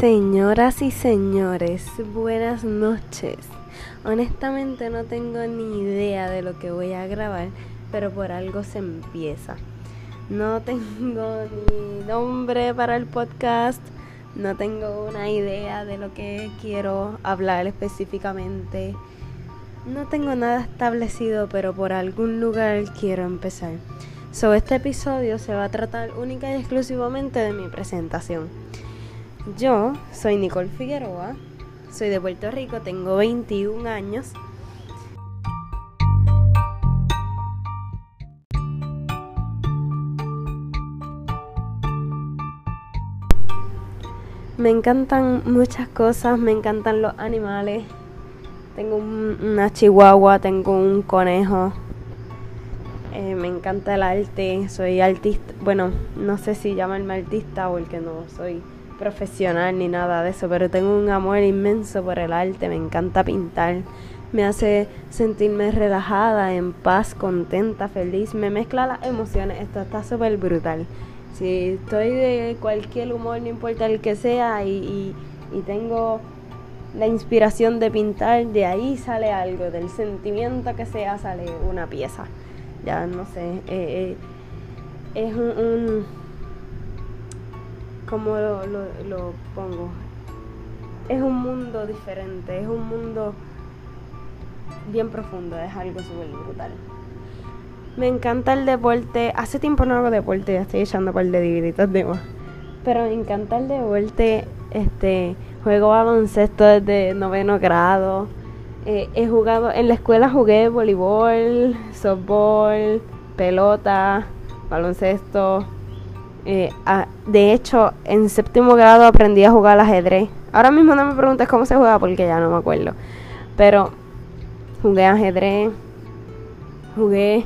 Señoras y señores, buenas noches. Honestamente no tengo ni idea de lo que voy a grabar, pero por algo se empieza. No tengo ni nombre para el podcast, no tengo una idea de lo que quiero hablar específicamente. No tengo nada establecido, pero por algún lugar quiero empezar. Sobre este episodio se va a tratar única y exclusivamente de mi presentación. Yo soy Nicole Figueroa, soy de Puerto Rico, tengo 21 años. Me encantan muchas cosas, me encantan los animales. Tengo una chihuahua, tengo un conejo. Eh, me encanta el arte, soy artista. Bueno, no sé si llamarme artista porque no soy profesional ni nada de eso, pero tengo un amor inmenso por el arte, me encanta pintar, me hace sentirme relajada, en paz, contenta, feliz, me mezcla las emociones, esto está súper brutal. Si estoy de cualquier humor, no importa el que sea, y, y, tengo la inspiración de pintar, de ahí sale algo, del sentimiento que sea sale una pieza. Ya no sé, eh, eh, es un como lo, lo, pongo, es un mundo diferente, es un mundo bien profundo, es algo súper brutal. Me encanta el deporte. Hace tiempo no hago deporte, ya estoy echando par de dividitos de más. Pero me encanta el deporte. Este, juego baloncesto desde noveno grado. Eh, he jugado, en la escuela jugué voleibol, softball, pelota, baloncesto, eh, de hecho, en séptimo grado aprendí a jugar al ajedrez. Ahora mismo no me preguntes cómo se juega porque ya no me acuerdo. Pero jugué ajedrez, jugué...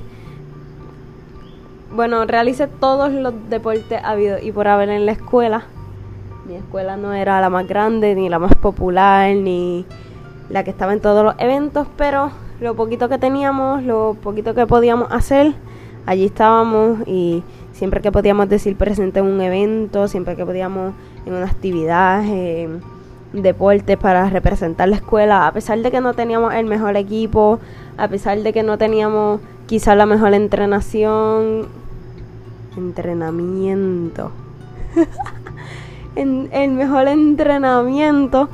Bueno, realicé todos los deportes habido y por haber en la escuela. Mi escuela no era la más grande, ni la más popular, ni la que estaba en todos los eventos, pero lo poquito que teníamos, lo poquito que podíamos hacer, allí estábamos y siempre que podíamos decir presente en un evento, siempre que podíamos en una actividad, en deporte para representar la escuela, a pesar de que no teníamos el mejor equipo, a pesar de que no teníamos quizá la mejor entrenación, entrenamiento, en, el mejor entrenamiento,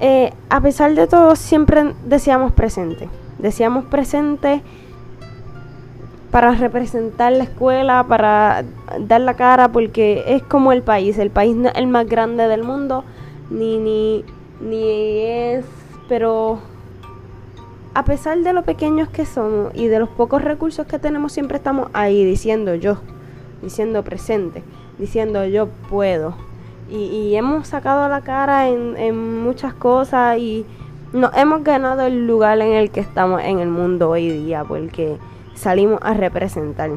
eh, a pesar de todo siempre decíamos presente, decíamos presente para representar la escuela, para dar la cara, porque es como el país. El país no es el más grande del mundo, ni, ni, ni es, pero a pesar de lo pequeños que somos y de los pocos recursos que tenemos, siempre estamos ahí diciendo yo, diciendo presente, diciendo yo puedo. Y, hemos sacado la cara en, en muchas cosas y nos hemos ganado el lugar en el que estamos en el mundo hoy día, porque salimos a representar.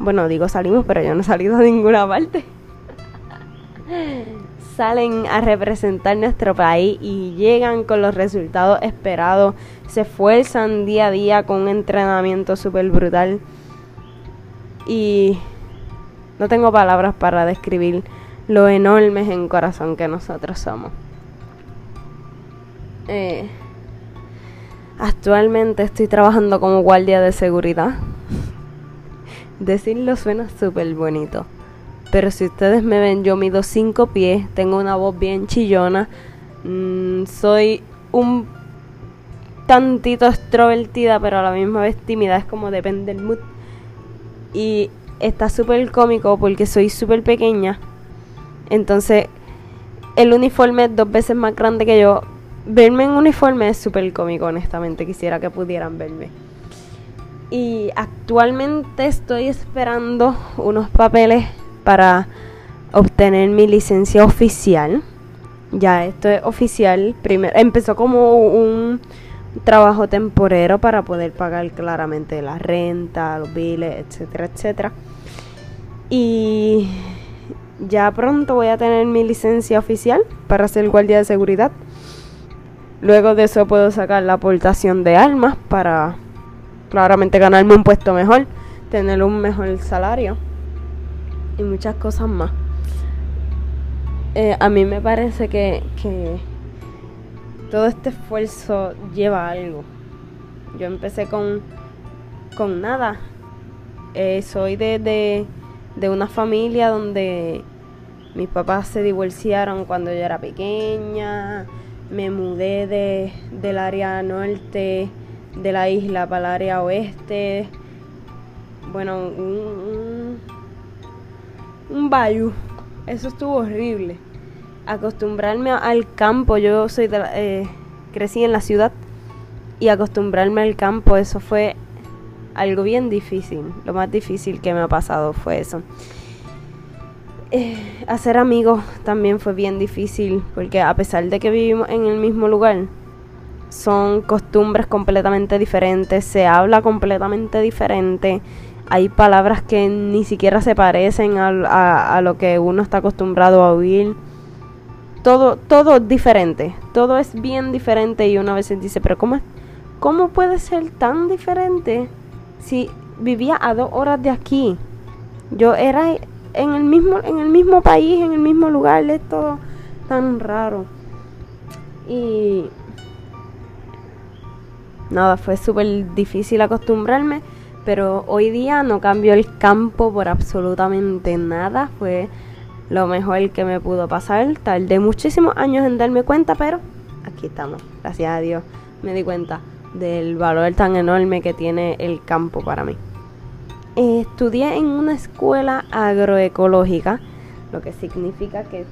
Bueno, digo salimos, pero yo no he salido a ninguna parte. Salen a representar nuestro país y llegan con los resultados esperados. Se esfuerzan día a día con un entrenamiento súper brutal. Y no tengo palabras para describir lo enormes en corazón que nosotros somos. Eh, Actualmente estoy trabajando como guardia de seguridad. Decirlo suena súper bonito. Pero si ustedes me ven, yo mido 5 pies, tengo una voz bien chillona, mm, soy un tantito extrovertida, pero a la misma vez tímida, es como depende del mood. Y está súper cómico porque soy súper pequeña. Entonces, el uniforme es dos veces más grande que yo, verme en uniforme es súper cómico, honestamente. Quisiera que pudieran verme. Y actualmente estoy esperando unos papeles para obtener mi licencia oficial. Ya esto es oficial. Primero, empezó como un trabajo temporero para poder pagar claramente la renta, los biles, etcétera, etcétera. Y ya pronto voy a tener mi licencia oficial para ser guardia de seguridad. Luego de eso puedo sacar la aportación de armas para claramente ganarme un puesto mejor, tener un mejor salario y muchas cosas más. eh, a mí me parece que, que todo este esfuerzo lleva algo. Yo empecé con, con nada. Eh, soy de, de, una familia donde mis papás se divorciaron cuando yo era pequeña. Me mudé de, del área norte de la isla para el área oeste. Bueno, un, un, bayou. Eso estuvo horrible acostumbrarme al campo, yo soy de eh, crecí en la ciudad y acostumbrarme al campo, eso fue algo bien difícil. Lo más difícil que me ha pasado fue eso. Eh, hacer amigos también fue bien difícil porque a pesar de que vivimos en el mismo lugar, son costumbres completamente diferentes, se habla completamente diferente, hay palabras que ni siquiera se parecen a lo que uno está acostumbrado a oír todo, todo diferente, todo es bien diferente y una vez se dice, pero ¿cómo, ¿cómo puede ser tan diferente si vivía a dos horas de aquí? Yo era en el mismo, en el mismo país, en el mismo lugar, es todo tan raro. Y nada, fue súper difícil acostumbrarme, pero hoy día no cambió el campo por absolutamente nada, fue lo mejor que me pudo pasar. Tardé muchísimos años en darme cuenta, pero aquí estamos. Gracias a Dios me di cuenta del valor tan enorme que tiene el campo para mí. Estudié en una escuela agroecológica, lo que significa que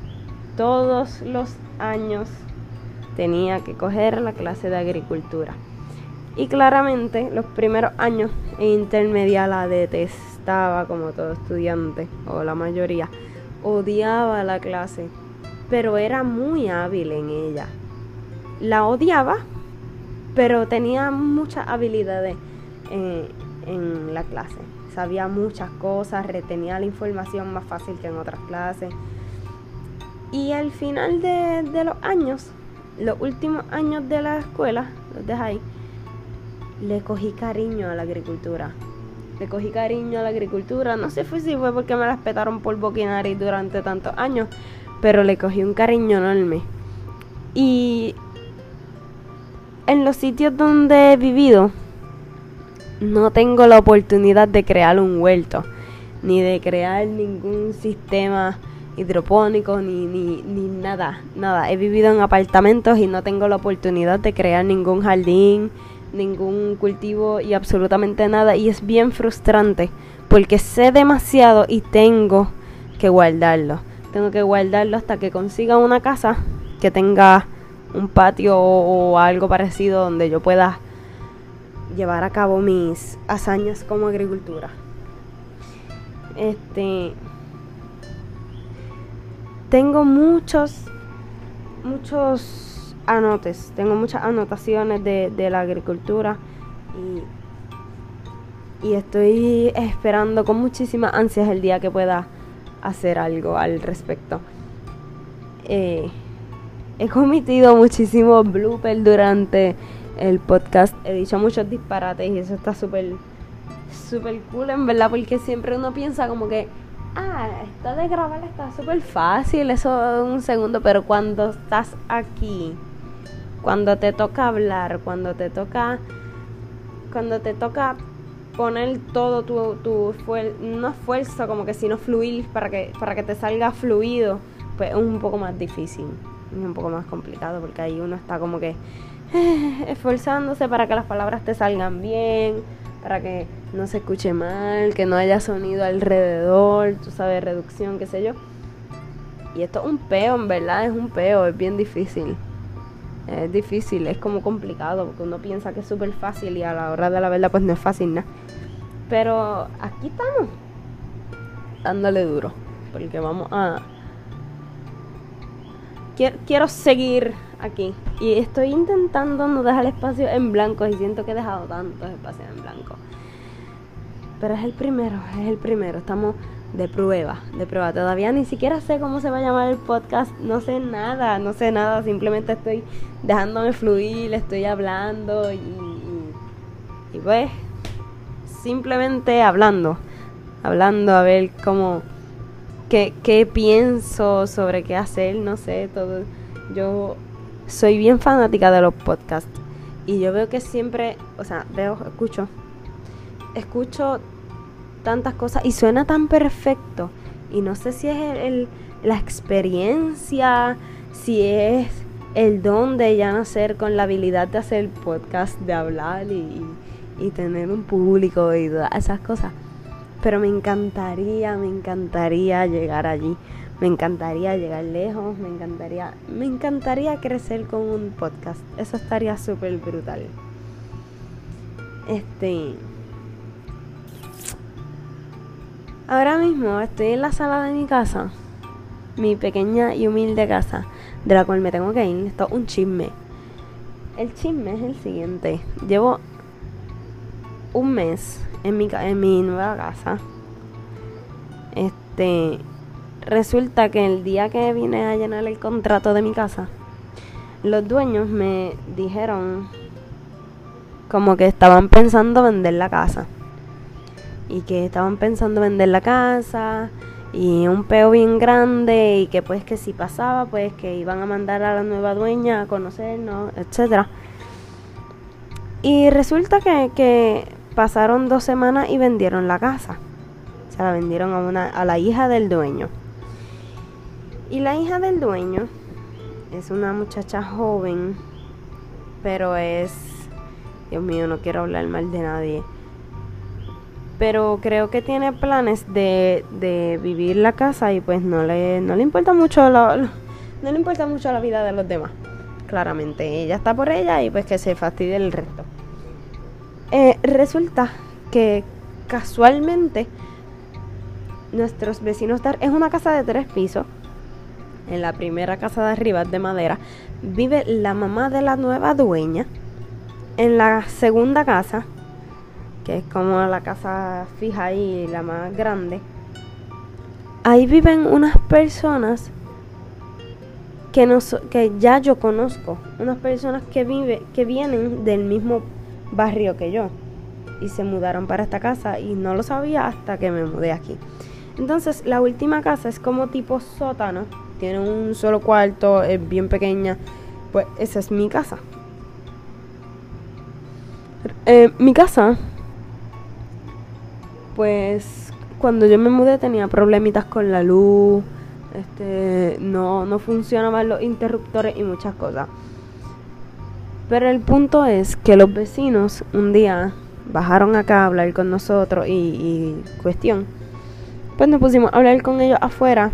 todos los años tenía que coger la clase de agricultura. Y claramente los primeros años en intermedia la detestaba como todo estudiante, o la mayoría odiaba la clase, pero era muy hábil en ella. La odiaba, pero tenía muchas habilidades en, la clase. Sabía muchas cosas, retenía la información más fácil que en otras clases. Y al final de, los años, los últimos años de la escuela, los de ahí, le cogí cariño a la agricultura le cogí cariño a la agricultura. No sé si fue porque me la respetaron por boquinari durante tantos años, pero le cogí un cariño enorme. Y en los sitios donde he vivido, no tengo la oportunidad de crear un huerto, ni de crear ningún sistema hidropónico, ni, ni, ni nada, nada. He vivido en apartamentos y no tengo la oportunidad de crear ningún jardín, ningún cultivo y absolutamente nada y es bien frustrante porque sé demasiado y tengo que guardarlo. Tengo que guardarlo hasta que consiga una casa que tenga un patio o, algo parecido donde yo pueda llevar a cabo mis hazañas como agricultura. Este tengo muchos muchos anotes. Tengo muchas anotaciones de, la agricultura y, y, estoy esperando con muchísimas ansias el día que pueda hacer algo al respecto. Eh, he cometido muchísimos bloopers durante el podcast. He dicho muchos disparates y eso está súper, súper cool en verdad porque siempre uno piensa como que ah, esto de grabar está súper fácil, eso un segundo, pero cuando estás aquí cuando te toca hablar, cuando te toca, cuando te toca poner todo tu, tu no esfuerzo, como que sino fluir para que, para que te salga fluido, pues es un poco más difícil, es un poco más complicado porque ahí uno está como que esforzándose para que las palabras te salgan bien, para que no se escuche mal, que no haya sonido alrededor, tú sabes, reducción, qué sé yo. Y esto es un peo, en verdad, es un peo, es bien difícil es difícil, es como complicado, porque uno piensa que es súper fácil y a la hora de la verdad pues no es fácil nada. Pero aquí estamos, dándole duro, porque vamos a... Quiero, quiero seguir aquí y estoy intentando no dejar espacio en blanco y siento que he dejado tantos espacios en blanco. Pero es el primero, es el primero, estamos de prueba, de prueba. Todavía ni siquiera sé cómo se va a llamar el podcast, no sé nada, no sé nada, simplemente estoy dejándome fluir, estoy hablando y, y, pues simplemente hablando, hablando a ver cómo, qué, qué pienso sobre qué hacer, no sé, todo. Yo soy bien fanática de los podcasts y yo veo que siempre, o sea, veo, escucho, escucho tantas cosas y suena tan perfecto y no sé si es el, la experiencia, si es el don de ya nacer con la habilidad de hacer podcast, de hablar y, y tener un público y todas esas cosas. Pero me encantaría, me encantaría llegar allí. Me encantaría llegar lejos, me encantaría, me encantaría crecer con un podcast. Eso estaría súper brutal. Este. Ahora mismo estoy en la sala de mi casa, mi pequeña y humilde casa, de la cual me tengo que ir. Esto es un chisme. El chisme es el siguiente. Llevo un mes en mi, en mi nueva casa. Este resulta que el día que vine a llenar el contrato de mi casa, los dueños me dijeron como que estaban pensando vender la casa. Y que estaban pensando vender la casa y un peo bien grande y que pues que si pasaba pues que iban a mandar a la nueva dueña a conocernos, etcétera. Y resulta que, que pasaron dos semanas y vendieron la casa. Se la vendieron a una a la hija del dueño. Y la hija del dueño es una muchacha joven, pero es, Dios mío, no quiero hablar mal de nadie. Pero creo que tiene planes de, de vivir la casa y pues no le, no le importa mucho la, no le importa mucho la vida de los demás. Claramente, ella está por ella y pues que se fastidie el resto. Eh, resulta que casualmente nuestros vecinos es una casa de tres pisos en la primera casa de arriba de madera, vive la mamá de la nueva dueña. En la segunda casa, que es como la casa fija y la más grande, ahí viven unas personas que, ya yo conozco, unas personas que, que vienen del mismo barrio que yo y se mudaron para esta casa y no lo sabía hasta que me mudé aquí. Entonces la última casa es como tipo sótano tiene un solo cuarto, es bien pequeña, pues esa es mi casa. Eh, mi casa, pues cuando yo me mudé tenía problemitas con la luz, este, no, no funcionaban los interruptores y muchas cosas. Pero el punto es que los vecinos un día bajaron acá a hablar con nosotros y, y cuestión. Pues nos pusimos a hablar con ellos afuera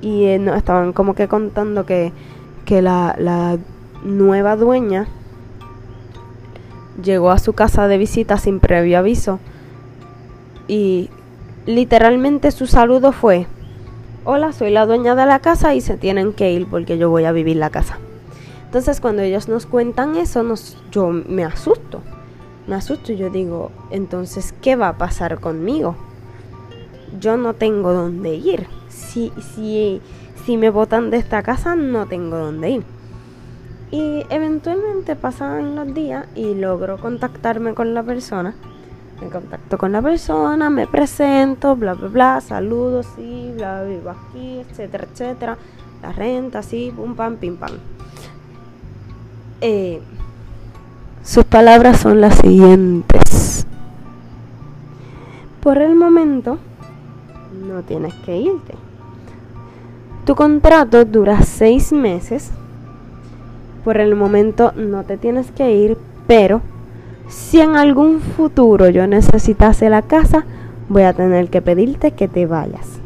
y eh, estaban como que contando que, que la, la nueva dueña llegó a su casa de visita sin previo aviso. Y literalmente su saludo fue hola soy la dueña de la casa y se tienen que ir porque yo voy a vivir la casa entonces cuando ellos nos cuentan eso nos yo me asusto me asusto y yo digo entonces qué va a pasar conmigo yo no tengo dónde ir si, si, si me botan de esta casa no tengo dónde ir. Y eventualmente pasan los días y logro contactarme con la persona. Me contacto con la persona, me presento, bla, bla, bla, saludos, sí, bla, vivo aquí, etcétera, etcétera. La renta, sí, pum, pam, pim, pam. Eh, sus palabras son las siguientes. Por el momento, no tienes que irte. Tu contrato dura seis meses. Por el momento no te tienes que ir, pero si en algún futuro yo necesitase la casa, voy a tener que pedirte que te vayas.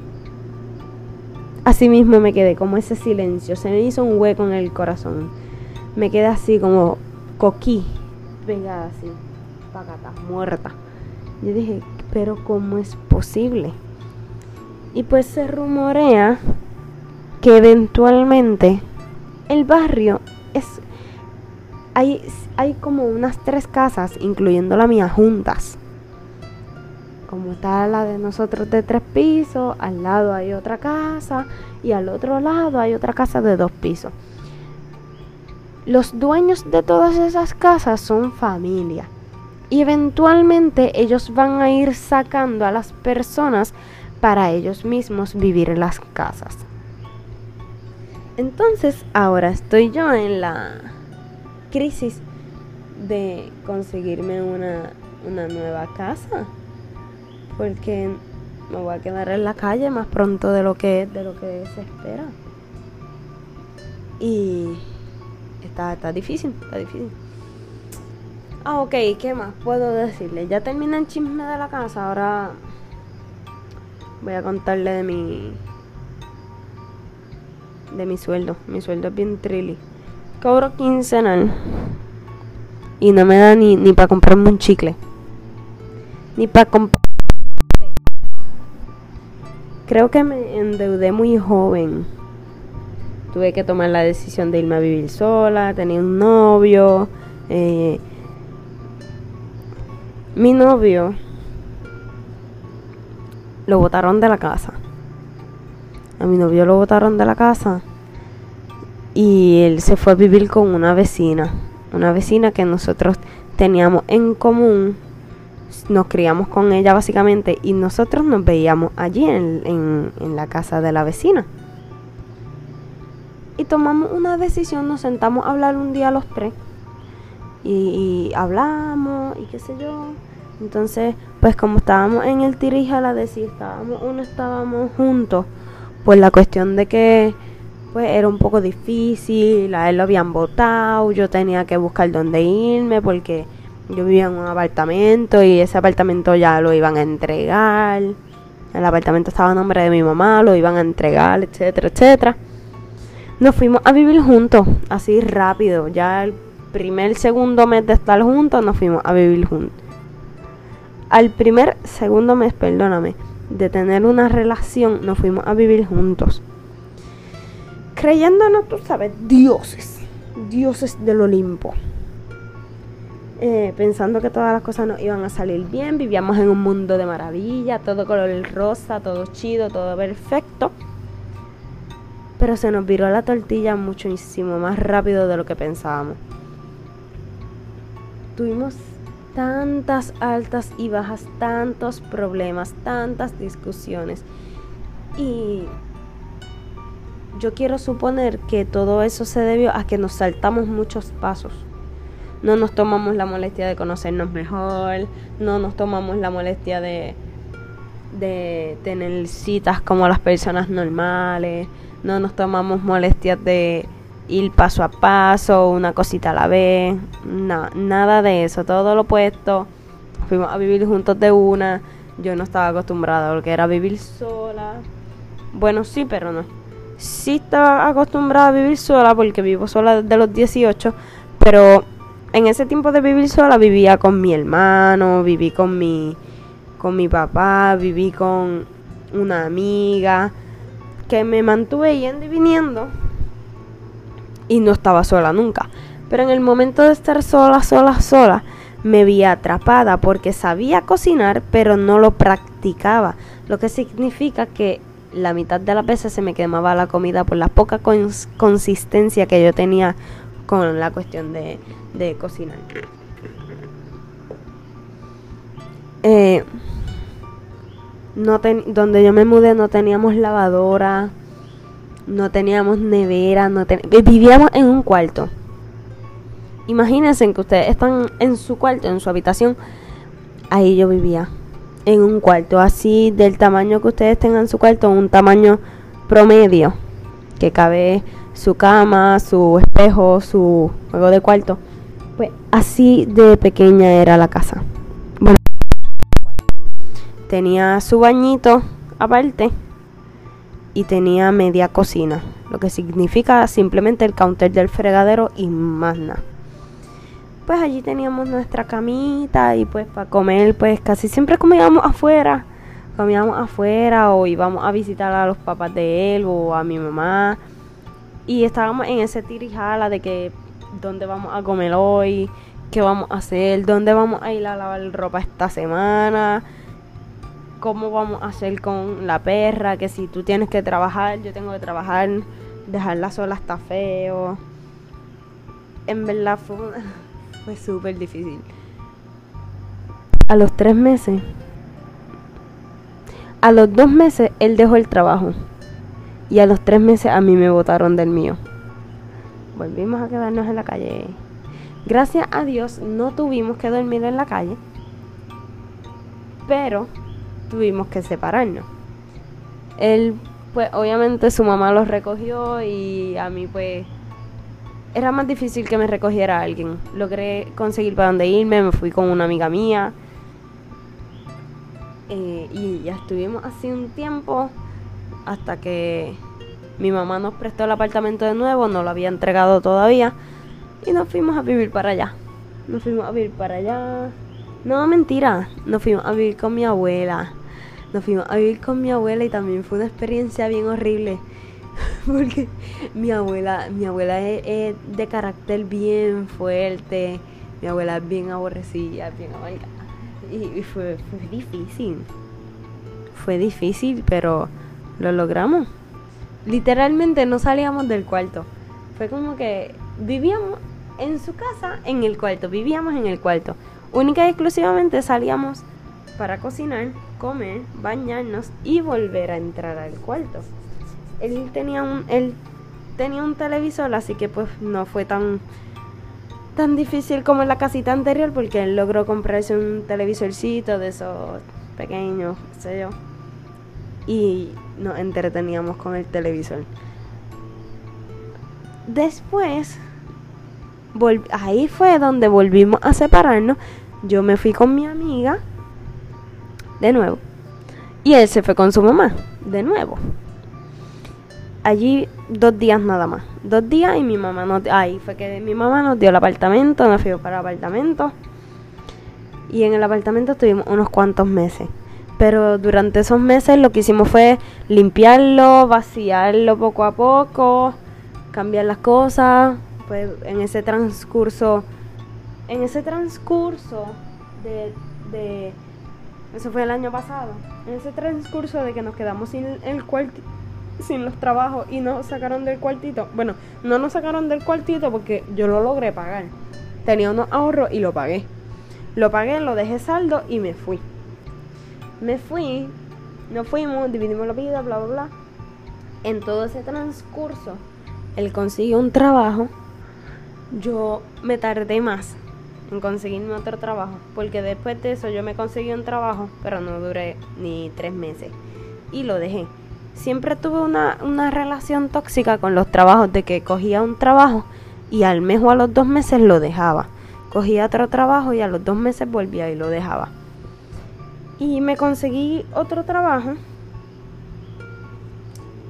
Asimismo me quedé como ese silencio, se me hizo un hueco en el corazón. Me quedé así como coquí, pegada así, pagata, muerta. Yo dije, pero ¿cómo es posible? Y pues se rumorea que eventualmente el barrio es hay, hay como unas tres casas, incluyendo la mía, juntas. Como está la de nosotros de tres pisos, al lado hay otra casa y al otro lado hay otra casa de dos pisos. Los dueños de todas esas casas son familia. Y eventualmente ellos van a ir sacando a las personas para ellos mismos vivir en las casas. Entonces ahora estoy yo en la crisis de conseguirme una, una nueva casa. Porque me voy a quedar en la calle más pronto de lo que, de lo que se espera. Y está, está difícil, está difícil. Ah, ok, ¿qué más puedo decirle? Ya terminé el chisme de la casa, ahora voy a contarle de mi de mi sueldo. Mi sueldo es bien trilly. Cobro quincenal y no me da ni, ni para comprarme un chicle. Ni para comprar Creo que me endeudé muy joven. Tuve que tomar la decisión de irme a vivir sola, tenía un novio. Eh, mi novio lo botaron de la casa. A mi novio lo botaron de la casa y él se fue a vivir con una vecina. Una vecina que nosotros teníamos en común nos criamos con ella básicamente y nosotros nos veíamos allí en, la casa de la vecina. Y tomamos una decisión, nos sentamos a hablar un día los tres y, hablamos y qué sé yo. Entonces, pues como estábamos en el tirijala de si estábamos o estábamos juntos, pues la cuestión de que pues era un poco difícil, a él lo habían votado, yo tenía que buscar dónde irme porque yo vivía en un apartamento y ese apartamento ya lo iban a entregar. El apartamento estaba a nombre de mi mamá, lo iban a entregar, etcétera, etcétera. Nos fuimos a vivir juntos, así rápido. Ya el primer, segundo mes de estar juntos, nos fuimos a vivir juntos. Al primer, segundo mes, perdóname, de tener una relación, nos fuimos a vivir juntos. Creyéndonos, tú sabes, dioses, dioses del Olimpo. Eh, pensando que todas las cosas nos iban a salir bien, vivíamos en un mundo de maravilla, todo color rosa, todo chido, todo perfecto. Pero se nos viró la tortilla muchísimo más rápido de lo que pensábamos. Tuvimos tantas altas y bajas, tantos problemas, tantas discusiones. Y yo quiero suponer que todo eso se debió a que nos saltamos muchos pasos no nos tomamos la molestia de conocernos mejor, no nos tomamos la molestia de, de tener citas como las personas normales, no nos tomamos molestias de ir paso a paso, una cosita a la vez, nada de eso, todo lo opuesto. Fuimos a vivir juntos de una, yo no estaba acostumbrada a lo que era vivir sola. Bueno, sí, pero no. Sí estaba acostumbrada a vivir sola porque vivo sola desde los 18, pero en ese tiempo de vivir sola vivía con mi hermano, viví con mi, con mi papá, viví con una amiga que me mantuve yendo y viniendo y no estaba sola nunca. Pero en el momento de estar sola, sola, sola, me vi atrapada porque sabía cocinar, pero no lo practicaba. Lo que significa que la mitad de las veces se me quemaba la comida por la poca consistencia que yo tenía con la cuestión de, de cocinar. Eh, no donde yo me mudé no teníamos lavadora, no teníamos nevera, no vivíamos en un cuarto. Imagínense que ustedes están en su cuarto, en su habitación. Ahí yo vivía. En un cuarto así del tamaño que ustedes tengan en su cuarto, un tamaño promedio. Que cabe su cama, su espejo, su juego de cuarto. Pues así de pequeña era la casa. Bueno, tenía su bañito aparte y tenía media cocina, lo que significa simplemente el counter del fregadero y más nada. Pues allí teníamos nuestra camita y pues para comer pues casi siempre comíamos afuera. Comíamos afuera o íbamos a visitar a los papás de él o a mi mamá. Y estábamos en ese tirijala de que dónde vamos a comer hoy, qué vamos a hacer, dónde vamos a ir a lavar ropa esta semana, cómo vamos a hacer con la perra, que si tú tienes que trabajar, yo tengo que trabajar, dejarla sola está feo. En verdad fue, fue súper difícil. A los tres meses, a los dos meses él dejó el trabajo. Y a los tres meses a mí me botaron del mío. Volvimos a quedarnos en la calle. Gracias a Dios no tuvimos que dormir en la calle. Pero tuvimos que separarnos. Él, pues obviamente su mamá los recogió y a mí pues era más difícil que me recogiera alguien. Logré conseguir para dónde irme, me fui con una amiga mía. Eh, y ya estuvimos así un tiempo hasta que mi mamá nos prestó el apartamento de nuevo, no lo había entregado todavía y nos fuimos a vivir para allá. Nos fuimos a vivir para allá. No, mentira, nos fuimos a vivir con mi abuela. Nos fuimos a vivir con mi abuela y también fue una experiencia bien horrible porque mi abuela, mi abuela es, de carácter bien fuerte, mi abuela es bien aborrecida, bien amarga. Y, fue, fue difícil. Fue difícil, pero lo logramos. Literalmente no salíamos del cuarto. Fue como que vivíamos en su casa, en el cuarto, vivíamos en el cuarto. Única y exclusivamente salíamos para cocinar, comer, bañarnos y volver a entrar al cuarto él tenía un, él tenía un televisor, así que pues no fue tan tan difícil como en la casita anterior porque él logró comprarse un televisorcito de esos pequeños, qué sé yo. Y nos entreteníamos con el televisor. Después, ahí fue donde volvimos a separarnos. Yo me fui con mi amiga, de nuevo. Y él se fue con su mamá, de nuevo allí dos días nada más. Dos días y mi mamá nos... Ahí fue que mi mamá nos dio el apartamento, nos fuimos para el apartamento. Y en el apartamento estuvimos unos cuantos meses. Pero durante esos meses lo que hicimos fue limpiarlo, vaciarlo poco a poco, cambiar las cosas. Pues en ese transcurso, en ese transcurso de, eso fue el año pasado, en ese transcurso de que nos quedamos sin el cuarto sin los trabajos y nos sacaron del cuartito. Bueno, no nos sacaron del cuartito porque yo lo logré pagar. Tenía unos ahorros y lo pagué. Lo pagué, lo dejé saldo y me fui. Me fui, nos fuimos, dividimos la vida, bla, bla, bla. En todo ese transcurso, él consiguió un trabajo. Yo me tardé más en conseguirme otro trabajo. Porque después de eso yo me conseguí un trabajo, pero no duré ni tres meses. Y lo dejé siempre tuve una, una relación tóxica con los trabajos, de que cogía un trabajo y al mes o a los dos meses lo dejaba. Cogía otro trabajo y a los dos meses volvía y lo dejaba. Y me conseguí otro trabajo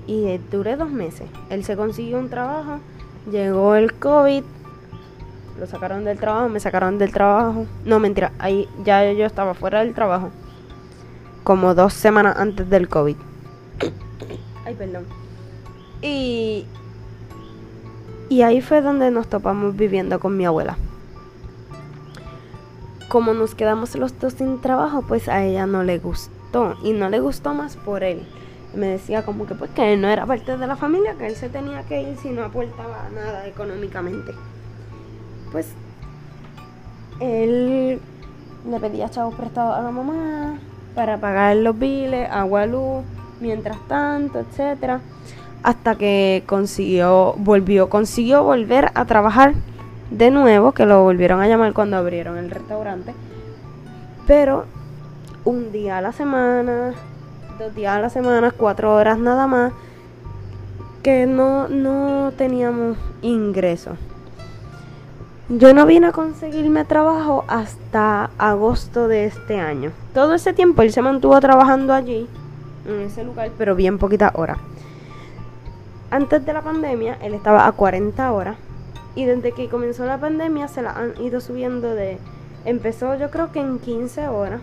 y duré dos meses. Él se consiguió un trabajo, llegó el COVID, lo sacaron del trabajo, me sacaron del trabajo. No, mentira, ahí ya yo estaba fuera del trabajo. Como dos semanas antes del COVID. Ay, perdón. Y, y ahí fue donde nos topamos viviendo con mi abuela. Como nos quedamos los dos sin trabajo, pues a ella no le gustó. Y no le gustó más por él. Me decía como que pues que él no era parte de la familia, que él se tenía que ir si no aportaba nada económicamente. Pues él le pedía chavos prestados a la mamá para pagar los biles, agua, luz mientras tanto, etcétera, hasta que consiguió, volvió, consiguió volver a trabajar de nuevo, que lo volvieron a llamar cuando abrieron el restaurante, pero un día a la semana, dos días a la semana, cuatro horas nada más, que no, no teníamos ingresos. Yo no vine a conseguirme trabajo hasta agosto de este año. Todo ese tiempo él se mantuvo trabajando allí en ese lugar, pero bien poquitas horas. Antes de la pandemia, él estaba a 40 horas. Y desde que comenzó la pandemia, se la han ido subiendo de. Empezó, yo creo que en 15 horas.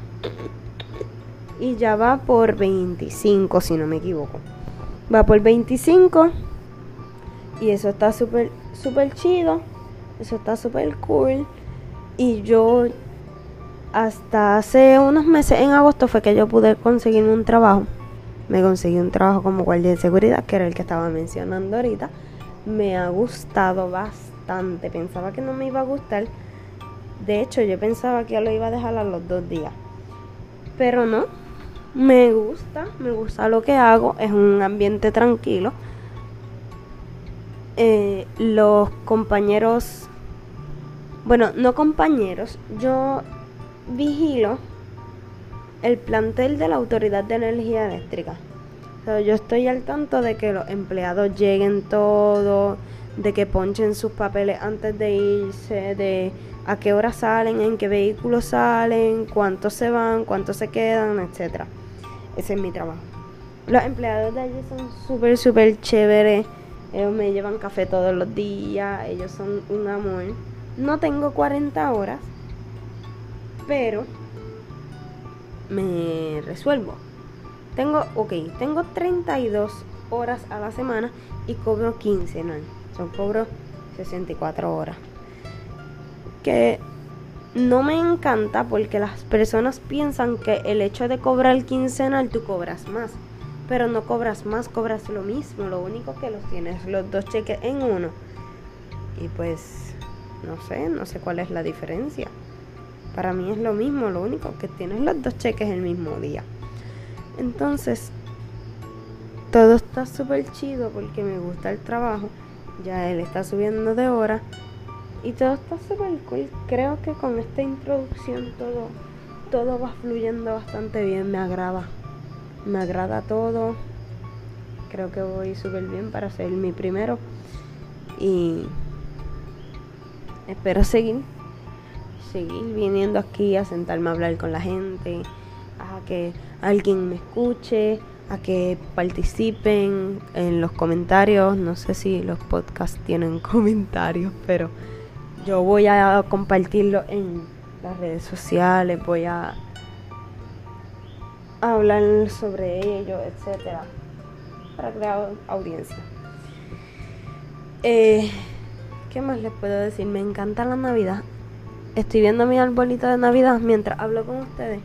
Y ya va por 25, si no me equivoco. Va por 25. Y eso está súper, súper chido. Eso está súper cool. Y yo hasta hace unos meses, en agosto, fue que yo pude conseguirme un trabajo me conseguí un trabajo como guardia de seguridad, que era el que estaba mencionando ahorita. Me ha gustado bastante. Pensaba que no me iba a gustar. De hecho, yo pensaba que ya lo iba a dejar a los dos días. Pero no. Me gusta, me gusta lo que hago, es un ambiente tranquilo. Eh, los compañeros, bueno, no compañeros, yo vigilo el plantel de la Autoridad de Energía Eléctrica. yo estoy al tanto de que los empleados lleguen todos, de que ponchen sus papeles antes de irse, de a qué hora salen, en qué vehículos salen, cuántos se van, cuántos se quedan, etcétera. Ese es mi trabajo. Los empleados de allí son súper, súper chéveres. Ellos me llevan café todos los días. Ellos son un amor. No tengo 40 horas, pero me resuelvo. Tengo, ok, tengo 32 horas a la semana y cobro 15, ¿no? Son cobro 64 horas. Que no me encanta porque las personas piensan que el hecho de cobrar quincenal tú cobras más. Pero no cobras más, cobras lo mismo. Lo único que los tienes los dos cheques en uno. Y pues, no sé, no sé cuál es la diferencia. Para mí es lo mismo, lo único que tienes los dos cheques el mismo día. Entonces, todo está súper chido porque me gusta el trabajo. Ya él está subiendo de hora. Y todo está súper cool. Creo que con esta introducción todo, todo va fluyendo bastante bien. Me agrada. Me agrada todo. Creo que voy súper bien para ser mi primero. Y espero seguir seguir viniendo aquí a sentarme a hablar con la gente, a que alguien me escuche, a que participen en los comentarios. No sé si los podcasts tienen comentarios, pero yo voy a compartirlo en las redes sociales, voy a hablar sobre ello, etcétera, para crear audiencia. Eh, ¿Qué más les puedo decir? Me encanta la Navidad estoy viendo mi arbolito de Navidad mientras hablo con ustedes.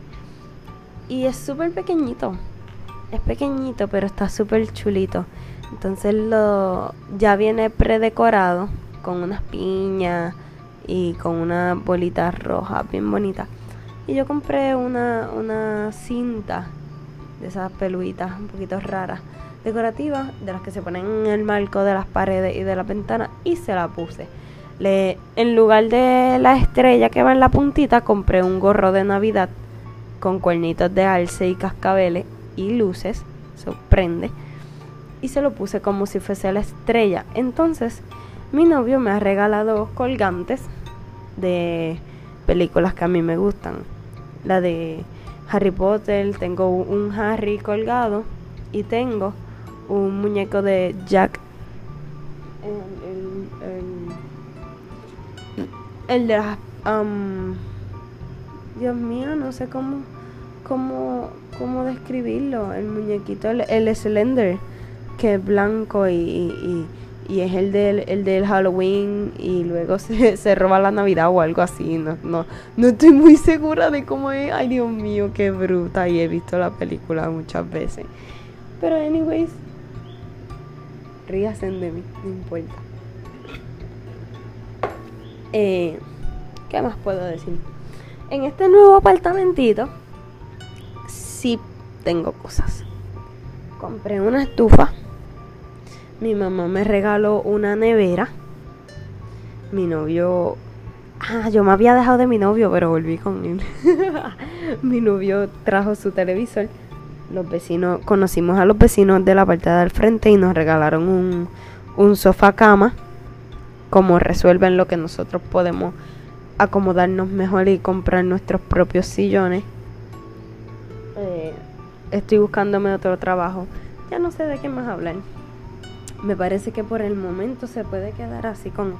Y es súper pequeñito. Es pequeñito, pero está súper chulito. Entonces lo ya viene predecorado con unas piñas y con una bolita roja bien bonita. Y yo compré una, una cinta de esas peluitas un poquito raras, decorativas, de las que se ponen en el marco de las paredes y de la ventana y se la puse. Le, en lugar de la estrella que va en la puntita, compré un gorro de Navidad con cuernitos de alce y cascabeles y luces, sorprende, y se lo puse como si fuese la estrella. Entonces, mi novio me ha regalado colgantes de películas que a mí me gustan. La de Harry Potter, tengo un Harry colgado y tengo un muñeco de Jack el de las... Dios mío, no sé cómo, cómo, cómo describirlo. El muñequito, el, Slender, que es blanco y, y, es el del, el del Halloween y luego se, se, roba la Navidad o algo así. No, no, no estoy muy segura de cómo es. Ay, Dios mío, qué bruta. Y he visto la película muchas veces. Pero, anyways, ríasen de mí, no importa. Eh, ¿Qué más puedo decir? En este nuevo apartamentito sí tengo cosas. Compré una estufa. Mi mamá me regaló una nevera. Mi novio... Ah, yo me había dejado de mi novio, pero volví con él. mi novio trajo su televisor. Los vecinos, conocimos a los vecinos de la parte del frente y nos regalaron un, sofá cama cómo resuelven lo que nosotros podemos acomodarnos mejor y comprar nuestros propios sillones. Eh, estoy buscándome otro trabajo. Ya no sé de qué más hablar. Me parece que por el momento se puede quedar así con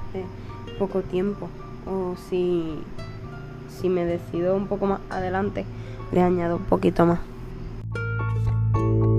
poco tiempo. O si, si me decido un poco más adelante, le añado un poquito más. you